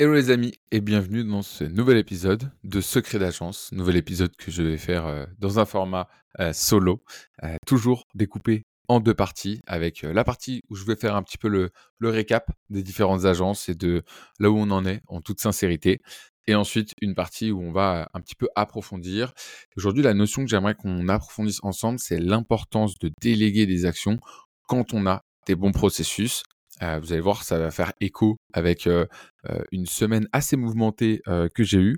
Hello les amis et bienvenue dans ce nouvel épisode de Secret d'agence, nouvel épisode que je vais faire euh, dans un format euh, solo, euh, toujours découpé en deux parties, avec la partie où je vais faire un petit peu le, le, récap des différentes agences et de là où on en est en toute sincérité, et ensuite une partie où on va un petit peu approfondir. Aujourd'hui la notion que j'aimerais qu'on approfondisse ensemble, c'est l'importance de déléguer des actions quand on a des bons processus, euh, vous allez voir, ça va faire écho avec euh, euh, une semaine assez mouvementée que j'ai eue.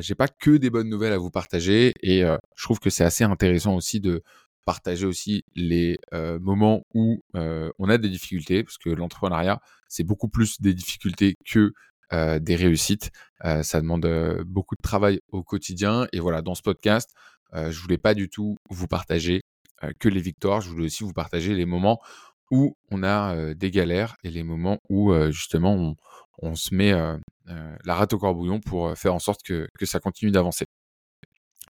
j'ai pas que des bonnes nouvelles à vous partager et je trouve que c'est assez intéressant aussi de partager aussi les moments où on a des difficultés parce que l'entrepreneuriat c'est beaucoup plus des difficultés que des réussites. ça demande beaucoup de travail au quotidien et voilà dans ce podcast, je voulais pas du tout vous partager que les victoires, je voulais aussi vous partager les moments où on a des galères et les moments où justement on, se met la rate au corbouillon pour faire en sorte que, ça continue d'avancer.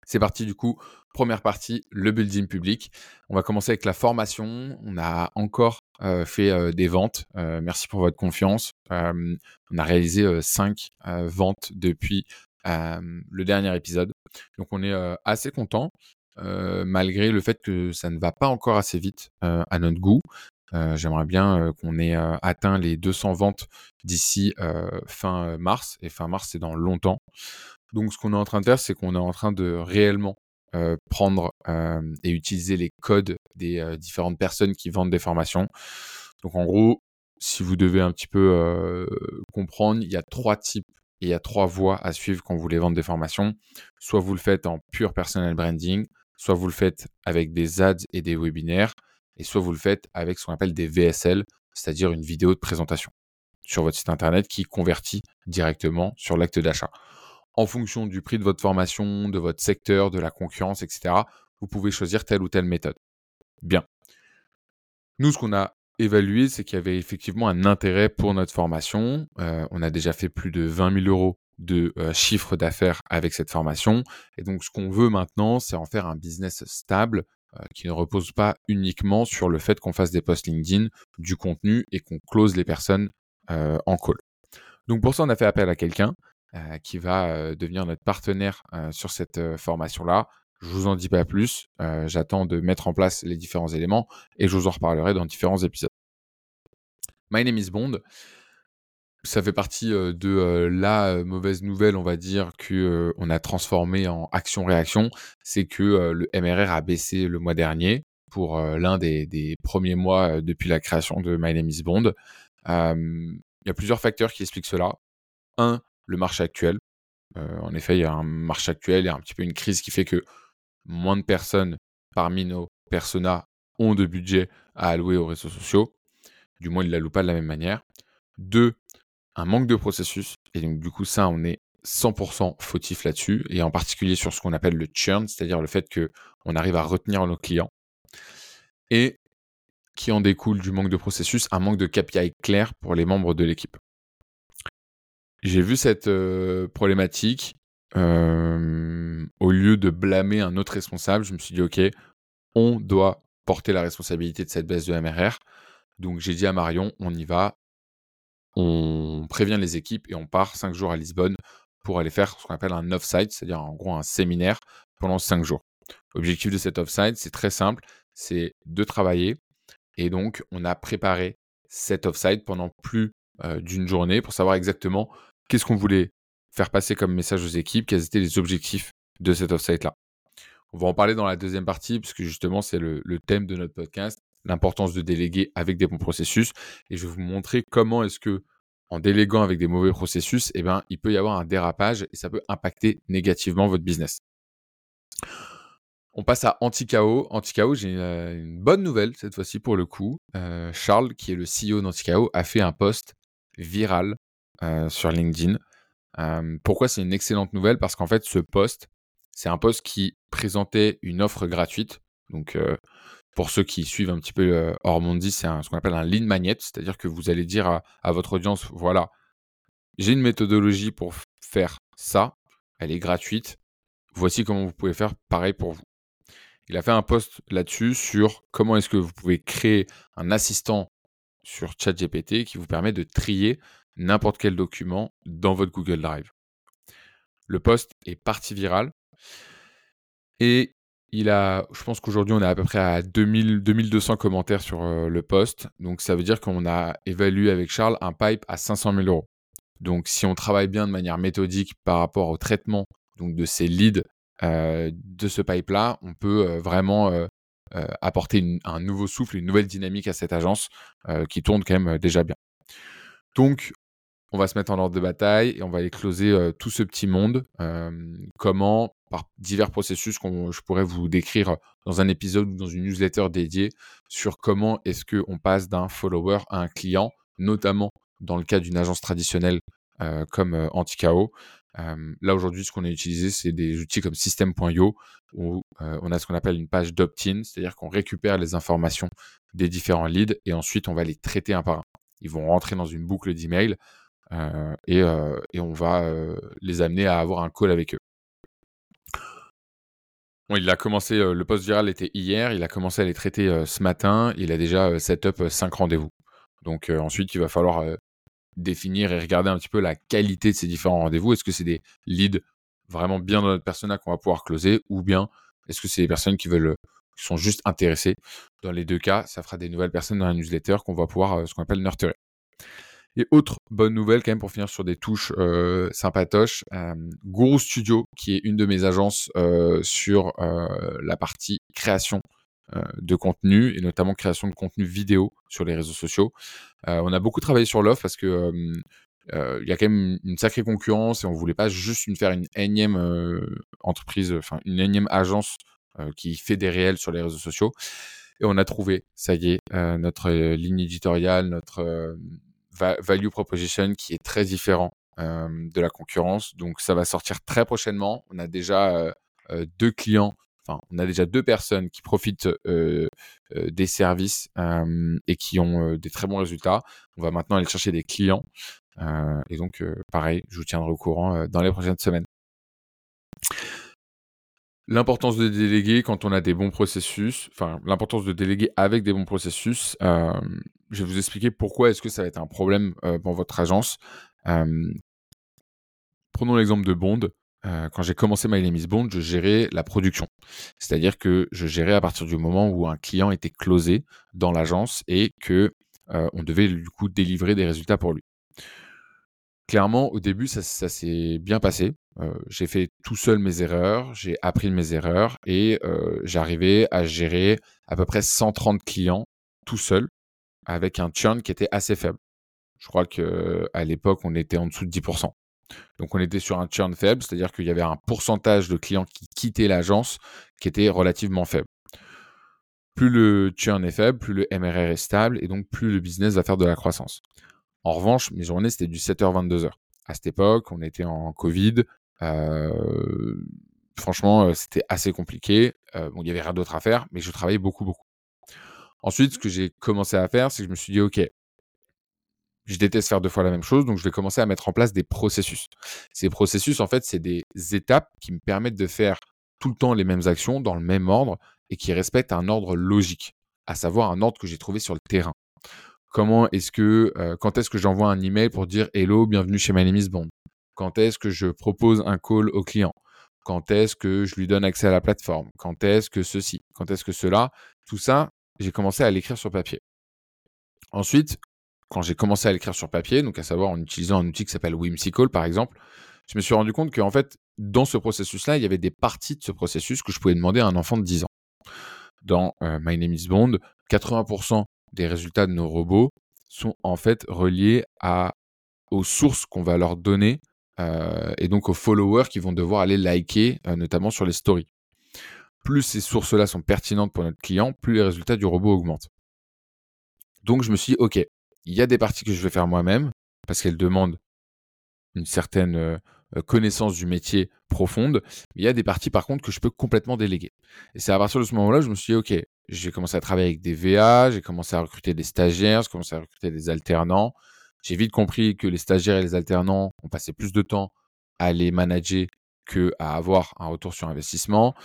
C'est parti du coup, première partie, le building public. On va commencer avec la formation. On a encore fait des ventes. merci pour votre confiance. on a réalisé cinq ventes depuis le dernier épisode. Donc on est assez content. malgré le fait que ça ne va pas encore assez vite à notre goût. Euh, j'aimerais bien euh, qu'on ait euh, atteint les 200 ventes d'ici fin mars. Et fin mars, c'est dans longtemps. Donc, ce qu'on est en train de faire, c'est qu'on est en train de réellement prendre et utiliser les codes des différentes personnes qui vendent des formations. Donc, en gros, si vous devez un petit peu comprendre, il y a trois types et il y a trois voies à suivre quand vous voulez vendre des formations. Soit vous le faites en pure personal branding, soit vous le faites avec des ads et des webinaires, et soit vous le faites avec ce qu'on appelle des VSL, c'est-à-dire une vidéo de présentation sur votre site internet qui convertit directement sur l'acte d'achat. En fonction du prix de votre formation, de votre secteur, de la concurrence, etc., vous pouvez choisir telle ou telle méthode. Bien. Nous, ce qu'on a évalué, c'est qu'il y avait effectivement un intérêt pour notre formation. Euh, on a déjà fait plus de 20 000 euros de euh, chiffre d'affaires avec cette formation. Et donc, ce qu'on veut maintenant, c'est en faire un business stable qui ne repose pas uniquement sur le fait qu'on fasse des posts LinkedIn, du contenu et qu'on close les personnes euh, en call. Donc pour ça, on a fait appel à quelqu'un euh, qui va devenir notre partenaire sur cette formation-là. Je vous en dis pas plus. J'attends de mettre en place les différents éléments et je vous en reparlerai dans différents épisodes. My name is Bond ça fait partie de la mauvaise nouvelle, on va dire, que on a transformé en action-réaction, c'est que le MRR a baissé le mois dernier pour l'un des, premiers mois depuis la création de My Name is Bond. Il y a plusieurs facteurs qui expliquent cela. Un, le marché actuel. en effet, il y a un marché actuel, il y a un petit peu une crise qui fait que moins de personnes parmi nos personas ont de budget à allouer aux réseaux sociaux. Du moins, ils ne l'allouent pas de la même manière. Deux, un manque de processus. Et donc, du coup, ça, on est 100% fautif là-dessus, et en particulier sur ce qu'on appelle le churn, c'est-à-dire le fait qu'on arrive à retenir nos clients. Et qui en découle du manque de processus, un manque de KPI clair pour les membres de l'équipe. J'ai vu cette euh, problématique. Euh, au lieu de blâmer un autre responsable, je me suis dit, OK, on doit porter la responsabilité de cette baisse de MRR. Donc j'ai dit à Marion, on y va, on prévient les équipes et on part cinq jours à Lisbonne pour aller faire ce qu'on appelle un off-site, c'est-à-dire en gros un séminaire pendant cinq jours. L'objectif de cet off-site, c'est très simple, c'est de travailler. Et donc, on a préparé cet off-site pendant plus euh, d'une journée pour savoir exactement qu'est-ce qu'on voulait faire passer comme message aux équipes, quels étaient les objectifs de cet off-site-là. On va en parler dans la deuxième partie, puisque justement, c'est le, thème de notre podcast l'importance de déléguer avec des bons processus. Et je vais vous montrer comment est-ce que, en déléguant avec des mauvais processus, eh ben, il peut y avoir un dérapage et ça peut impacter négativement votre business. On passe à Anticao. Anticao, j'ai une, bonne nouvelle cette fois-ci pour le coup. Euh, Charles, qui est le CEO d'Anticao, a fait un post viral euh, sur LinkedIn. Euh, pourquoi c'est une excellente nouvelle? Parce qu'en fait, ce post, c'est un post qui présentait une offre gratuite. Donc, pour ceux qui suivent un petit peu euh, Hormondi, c'est ce qu'on appelle un lead magnet, c'est-à-dire que vous allez dire à, votre audience, voilà, j'ai une méthodologie pour faire ça, elle est gratuite, voici comment vous pouvez faire pareil pour vous. Il a fait un post là-dessus sur comment est-ce que vous pouvez créer un assistant sur ChatGPT qui vous permet de trier n'importe quel document dans votre Google Drive. Le post est parti viral et je pense qu'aujourd'hui on est à peu près à 2000, 2200 commentaires sur euh, le post. Donc ça veut dire qu'on a évalué avec Charles un pipe à 500 000 euros. Donc si on travaille bien de manière méthodique par rapport au traitement donc, de ces leads euh, de ce pipe-là, on peut euh, vraiment apporter un nouveau souffle, une nouvelle dynamique à cette agence qui tourne quand même déjà bien. Donc on va se mettre en ordre de bataille et on va aller closer tout ce petit monde. Comment, par divers processus que je pourrais vous décrire dans un épisode ou dans une newsletter dédiée sur comment est-ce qu'on passe d'un follower à un client, notamment dans le cas d'une agence traditionnelle euh, comme Anticao. là aujourd'hui, ce qu'on a utilisé, c'est des outils comme System.io où on a ce qu'on appelle une page d'opt-in, c'est-à-dire qu'on récupère les informations des différents leads et ensuite on va les traiter un par un. Ils vont rentrer dans une boucle d'email euh, euh, et, on va euh, les amener à avoir un call avec eux. Il a commencé, le post viral était hier, il a commencé à les traiter ce matin, il a déjà set up 5 rendez-vous. Donc ensuite, il va falloir définir et regarder un petit peu la qualité de ces différents rendez-vous. Est-ce que c'est des leads vraiment bien dans notre persona qu'on va pouvoir closer ou bien est-ce que c'est des personnes qui veulent qui sont juste intéressées? Dans les deux cas, ça fera des nouvelles personnes dans la newsletter qu'on va pouvoir ce qu'on appelle nurturer. Et autre bonne nouvelle quand même pour finir sur des touches euh, sympatoches, euh, Guru Studio, qui est une de mes agences euh, sur la partie création de contenu et notamment création de contenu vidéo sur les réseaux sociaux. on a beaucoup travaillé sur l'offre parce que il y a quand même une sacrée concurrence et on voulait pas juste une, faire une énième entreprise, enfin une énième agence qui fait des réels sur les réseaux sociaux. Et on a trouvé, ça y est, notre ligne éditoriale, notre value proposition qui est très différent de la concurrence. Donc ça va sortir très prochainement. On a déjà deux clients, enfin on a déjà deux personnes qui profitent des services et qui ont des très bons résultats. On va maintenant aller chercher des clients. et donc pareil, je vous tiendrai au courant dans les prochaines semaines. L'importance de déléguer quand on a des bons processus, enfin l'importance de déléguer avec des bons processus. Euh, je vais vous expliquer pourquoi est-ce que ça va être un problème euh, pour votre agence. Euh, prenons l'exemple de Bond. quand j'ai commencé My Name Bond, je gérais la production. C'est-à-dire que je gérais à partir du moment où un client était closé dans l'agence et que on devait du coup délivrer des résultats pour lui. Clairement, au début, ça s'est bien passé. Euh, j'ai fait tout seul mes erreurs, j'ai appris de mes erreurs et euh, j'arrivais à gérer à peu près 130 clients tout seul avec un churn qui était assez faible. Je crois qu'à l'époque, on était en dessous de 10%. Donc on était sur un churn faible, c'est-à-dire qu'il y avait un pourcentage de clients qui quittaient l'agence qui était relativement faible. Plus le churn est faible, plus le MRR est stable et donc plus le business va faire de la croissance. En revanche, mes journées, c'était du 7h-22h. À cette époque, on était en Covid, euh, franchement, euh, c'était assez compliqué. Euh, bon, il y avait rien d'autre à faire, mais je travaillais beaucoup, beaucoup. Ensuite, ce que j'ai commencé à faire, c'est que je me suis dit, OK, je déteste faire deux fois la même chose, donc je vais commencer à mettre en place des processus. Ces processus, en fait, c'est des étapes qui me permettent de faire tout le temps les mêmes actions dans le même ordre et qui respectent un ordre logique, à savoir un ordre que j'ai trouvé sur le terrain. Comment est-ce que, quand est-ce que j'envoie un email pour dire Hello, bienvenue chez My Bond. Quand est-ce que je propose un call au client? Quand est-ce que je lui donne accès à la plateforme? Quand est-ce que ceci? Quand est-ce que cela? Tout ça, j'ai commencé à l'écrire sur papier. Ensuite, quand j'ai commencé à l'écrire sur papier, donc à savoir en utilisant un outil qui s'appelle Whimsical par exemple, je me suis rendu compte qu'en fait, dans ce processus-là, il y avait des parties de ce processus que je pouvais demander à un enfant de 10 ans. Dans euh, My Name is Bond, 80% des résultats de nos robots sont en fait reliés aux sources qu'on va leur donner euh, et donc aux followers qui vont devoir aller liker, euh, notamment sur les stories. Plus ces sources-là sont pertinentes pour notre client, plus les résultats du robot augmentent. Donc je me suis dit, OK, il y a des parties que je vais faire moi-même, parce qu'elles demandent une certaine euh, connaissance du métier profonde, il y a des parties par contre que je peux complètement déléguer. Et c'est à partir de ce moment-là, je me suis dit, OK, j'ai commencé à travailler avec des VA, j'ai commencé à recruter des stagiaires, j'ai commencé à recruter des alternants, j'ai vite compris que les stagiaires et les alternants ont passé plus de temps à les manager que à avoir un retour sur investissement.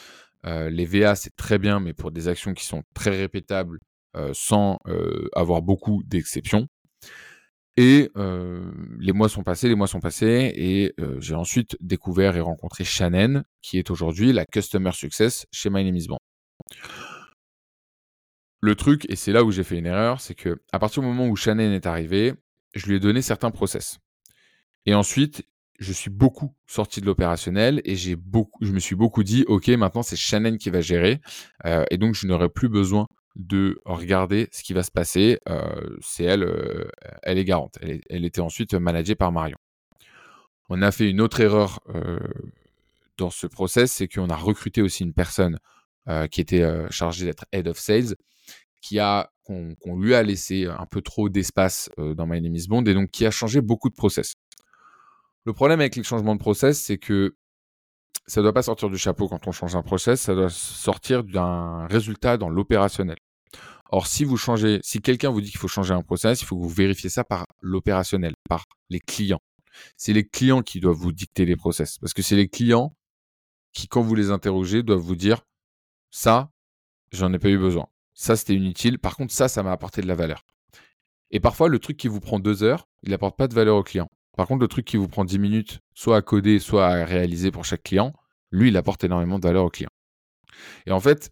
Euh, les VA, c'est très bien, mais pour des actions qui sont très répétables euh, sans euh, avoir beaucoup d'exceptions. Et les mois sont passés, les mois sont passés, et j'ai ensuite découvert et rencontré Shannon, qui est aujourd'hui la Customer Success chez My Name is Le truc, et c'est là où j'ai fait une erreur, c'est que à partir du moment où Shannon est arrivé, je lui ai donné certains process. Et ensuite, je suis beaucoup sorti de l'opérationnel et j'ai beaucoup, je me suis beaucoup dit, ok, maintenant c'est Shannon qui va gérer, et donc je n'aurai plus besoin de regarder ce qui va se passer. Euh, c'est elle, euh, elle est garante. Elle, était ensuite managée par Marion. On a fait une autre erreur euh, dans ce process, c'est qu'on a recruté aussi une personne qui était chargée d'être head of sales, qui a qu'on lui a laissé un peu trop d'espace dans My Name is Bond et donc qui a changé beaucoup de process. Le problème avec les changements de process, c'est que ça ne doit pas sortir du chapeau quand on change un process, ça doit sortir d'un résultat dans l'opérationnel. Or, si vous changez, si quelqu'un vous dit qu'il faut changer un process, il faut que vous vérifiez ça par l'opérationnel, par les clients. C'est les clients qui doivent vous dicter les process. Parce que c'est les clients qui, quand vous les interrogez, doivent vous dire ça, j'en ai pas eu besoin. Ça, c'était inutile. Par contre, ça, ça m'a apporté de la valeur. Et parfois, le truc qui vous prend deux heures, il n'apporte pas de valeur au client. Par contre, le truc qui vous prend dix minutes, soit à coder, soit à réaliser pour chaque client, lui, il apporte énormément de valeur au client. Et en fait,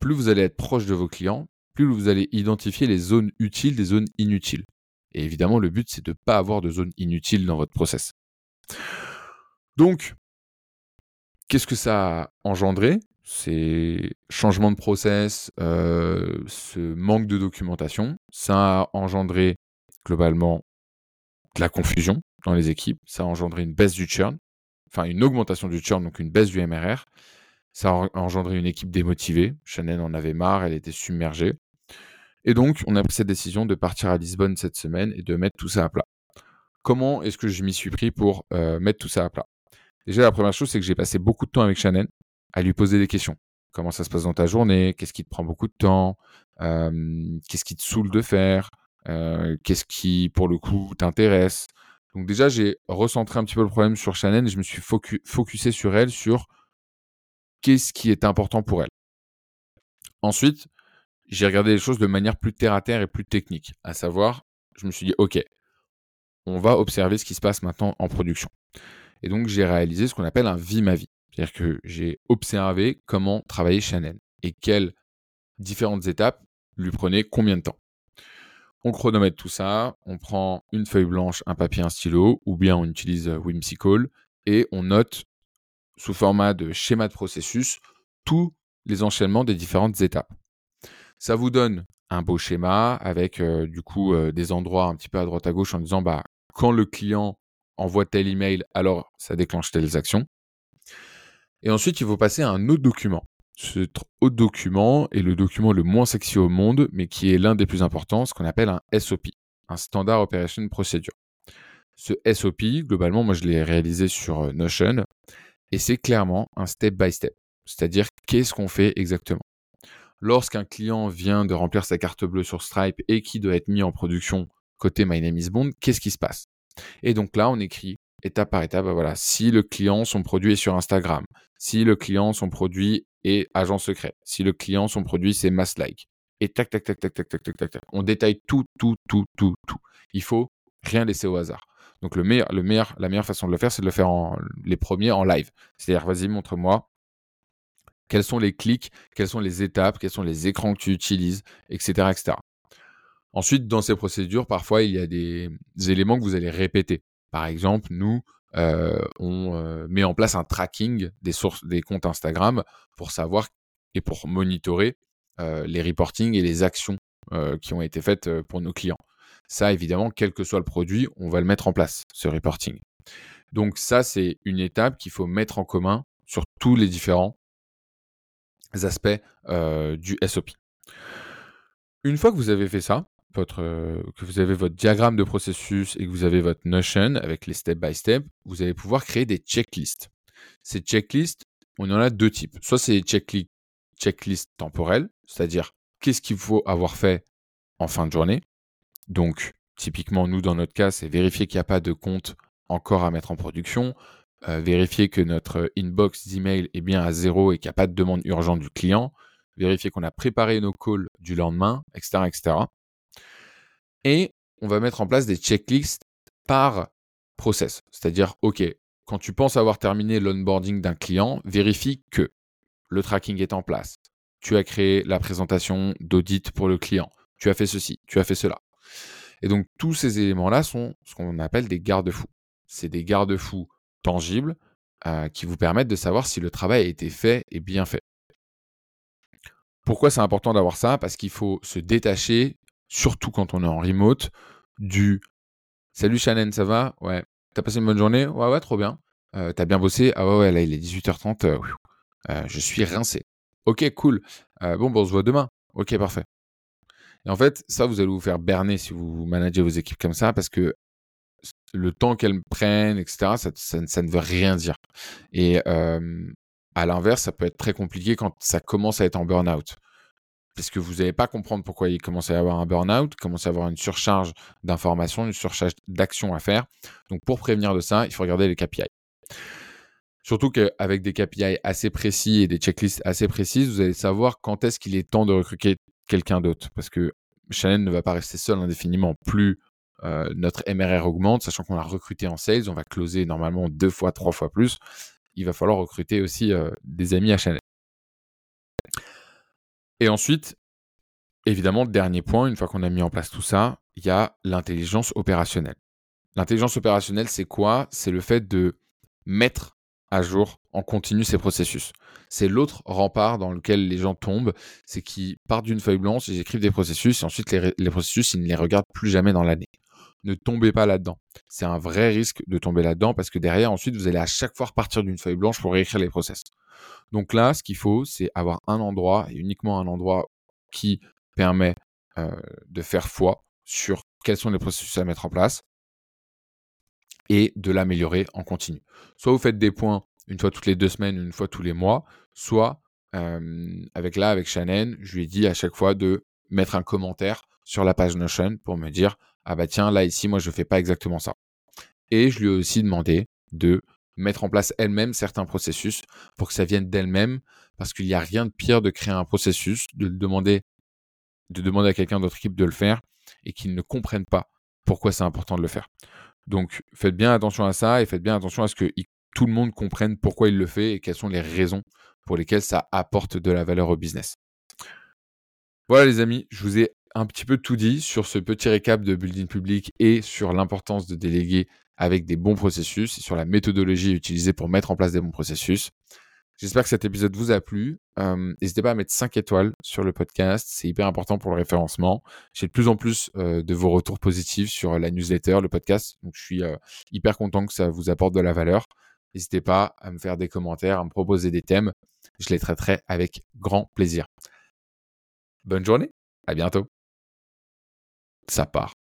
plus vous allez être proche de vos clients, plus vous allez identifier les zones utiles des zones inutiles. Et évidemment, le but, c'est de ne pas avoir de zones inutiles dans votre process. Donc, qu'est-ce que ça a engendré? Ces changements de process, euh, ce manque de documentation, ça a engendré globalement de la confusion dans les équipes, ça a engendré une baisse du churn, enfin une augmentation du churn, donc une baisse du MRR, ça a engendré une équipe démotivée. Chanel en avait marre, elle était submergée. Et donc, on a pris cette décision de partir à Lisbonne cette semaine et de mettre tout ça à plat. Comment est-ce que je m'y suis pris pour euh, mettre tout ça à plat? Déjà, la première chose, c'est que j'ai passé beaucoup de temps avec Chanel à lui poser des questions. Comment ça se passe dans ta journée? Qu'est-ce qui te prend beaucoup de temps? Qu'est-ce qui te saoule de faire? Qu'est-ce qui, pour le coup, t'intéresse? Donc déjà, j'ai recentré un petit peu le problème sur Chanel et je me suis focusé sur elle, sur qu'est-ce qui est important pour elle. Ensuite, j'ai regardé les choses de manière plus terre à terre et plus technique, à savoir, je me suis dit, OK, on va observer ce qui se passe maintenant en production. Et donc, j'ai réalisé ce qu'on appelle un vie ma vie. C'est-à-dire que j'ai observé comment travailler Chanel et quelles différentes étapes lui prenaient combien de temps. On chronomètre tout ça, on prend une feuille blanche, un papier, un stylo, ou bien on utilise Whimsical et on note sous format de schéma de processus tous les enchaînements des différentes étapes. Ça vous donne un beau schéma avec euh, du coup euh, des endroits un petit peu à droite à gauche en disant bah quand le client envoie tel email, alors ça déclenche telles actions. Et ensuite, il faut passer à un autre document. Cet autre document est le document le moins sexy au monde, mais qui est l'un des plus importants, ce qu'on appelle un SOP, un Standard Operation Procedure. Ce SOP, globalement, moi je l'ai réalisé sur euh, Notion, et c'est clairement un step by step. C'est-à-dire qu'est-ce qu'on fait exactement. Lorsqu'un client vient de remplir sa carte bleue sur Stripe et qui doit être mis en production côté My Name is Bond, qu'est-ce qui se passe? Et donc là, on écrit étape par étape, bah voilà, si le client, son produit est sur Instagram, si le client, son produit est agent secret, si le client, son produit, c'est mass like, et tac, tac, tac, tac, tac, tac, tac, tac, tac. On détaille tout, tout, tout, tout, tout. Il faut rien laisser au hasard. Donc le meilleur, le meilleur, la meilleure façon de le faire, c'est de le faire en, les premiers en live. C'est-à-dire, vas-y, montre-moi quels sont les clics, quelles sont les étapes, quels sont les écrans que tu utilises, etc., etc. Ensuite, dans ces procédures, parfois, il y a des, éléments que vous allez répéter. Par exemple, nous, euh, on euh, met en place un tracking des sources, des comptes Instagram pour savoir et pour monitorer euh, les reportings et les actions qui ont été faites pour nos clients. Ça, évidemment, quel que soit le produit, on va le mettre en place, ce reporting. Donc ça, c'est une étape qu'il faut mettre en commun sur tous les différents aspects du SOP. Une fois que vous avez fait ça, votre, euh, que vous avez votre diagramme de processus et que vous avez votre Notion avec les step by step, vous allez pouvoir créer des checklists. Ces checklists, on en a deux types. Soit c'est des checklists checklist temporelles, c'est-à-dire qu'est-ce qu'il faut avoir fait en fin de journée. Donc, typiquement, nous, dans notre cas, c'est vérifier qu'il n'y a pas de compte encore à mettre en production, euh, vérifier que notre inbox d'email est bien à zéro et qu'il n'y a pas de demande urgente du client, vérifier qu'on a préparé nos calls du lendemain, etc. etc. Et on va mettre en place des checklists par process. C'est-à-dire, OK, quand tu penses avoir terminé l'onboarding d'un client, vérifie que le tracking est en place. Tu as créé la présentation d'audit pour le client. Tu as fait ceci, tu as fait cela. Et donc, tous ces éléments-là sont ce qu'on appelle des garde-fous. C'est des garde-fous tangibles euh, qui vous permettent de savoir si le travail a été fait et bien fait. Pourquoi c'est important d'avoir ça? Parce qu'il faut se détacher, surtout quand on est en remote, du Salut Shannon, ça va? Ouais. T'as passé une bonne journée? Ouais, ouais, trop bien. Euh, t'as bien bossé? Ah ouais, ouais, là il est 18h30. Euh, euh, je suis rincé. Ok, cool. bon, bon, on se voit demain. Ok, parfait. Et en fait, ça, vous allez vous faire berner si vous managez vos équipes comme ça parce que le temps qu'elles prennent, etc., ça, ça, ne veut rien dire. Et à l'inverse, ça peut être très compliqué quand ça commence à être en burn-out parce que vous n'allez pas comprendre pourquoi il commence à y avoir un burn-out, commence à avoir une surcharge d'informations, une surcharge d'actions à faire. Donc pour prévenir de ça, il faut regarder les KPI. Surtout qu'avec des KPI assez précis et des checklists assez précises, vous allez savoir quand est-ce qu'il est temps de recruter quelqu'un d'autre. Parce que Shannon ne va pas rester seul indéfiniment. Plus euh, notre MRR augmente, sachant qu'on a recruté en sales, on va closer normalement deux fois, trois fois plus. Il va falloir recruter aussi euh, des amis à Shannon. Et ensuite, évidemment, dernier point, une fois qu'on a mis en place tout ça, il y a l'intelligence opérationnelle. L'intelligence opérationnelle, c'est quoi? C'est le fait de mettre à jour en continu ces processus. C'est l'autre rempart dans lequel les gens tombent, c'est qu'ils partent d'une feuille blanche, ils écrivent des processus, et ensuite les, processus, ils ne les regardent plus jamais dans l'année. Ne tombez pas là-dedans. C'est un vrai risque de tomber là-dedans parce que derrière, ensuite, vous allez à chaque fois repartir d'une feuille blanche pour réécrire les process. Donc là, ce qu'il faut, c'est avoir un endroit, et uniquement un endroit qui permet de faire foi sur quels sont les processus à mettre en place et de l'améliorer en continu. Soit vous faites des points une fois toutes les deux semaines, une fois tous les mois, soit avec là, avec Shannon, je lui ai dit à chaque fois de mettre un commentaire sur la page Notion pour me dire ah bah tiens là ici moi je fais pas exactement ça. Et je lui ai aussi demandé de mettre en place elle-même certains processus pour que ça vienne d'elle-même, parce qu'il n'y a rien de pire de créer un processus, de demander, de demander à quelqu'un d'autre équipe de le faire et qu'il ne comprenne pas pourquoi c'est important de le faire. Donc faites bien attention à ça et faites bien attention à ce que tout le monde comprenne pourquoi il le fait et quelles sont les raisons pour lesquelles ça apporte de la valeur au business. Voilà les amis, je vous ai un petit peu tout dit sur ce petit récap de building public et sur l'importance de déléguer avec des bons processus et sur la méthodologie utilisée pour mettre en place des bons processus. J'espère que cet épisode vous a plu. Euh, n'hésitez pas à mettre 5 étoiles sur le podcast, c'est hyper important pour le référencement. J'ai de plus en plus euh, de vos retours positifs sur la newsletter, le podcast, donc je suis euh, hyper content que ça vous apporte de la valeur. N'hésitez pas à me faire des commentaires, à me proposer des thèmes, je les traiterai avec grand plaisir. Bonne journée, à bientôt. Ça part.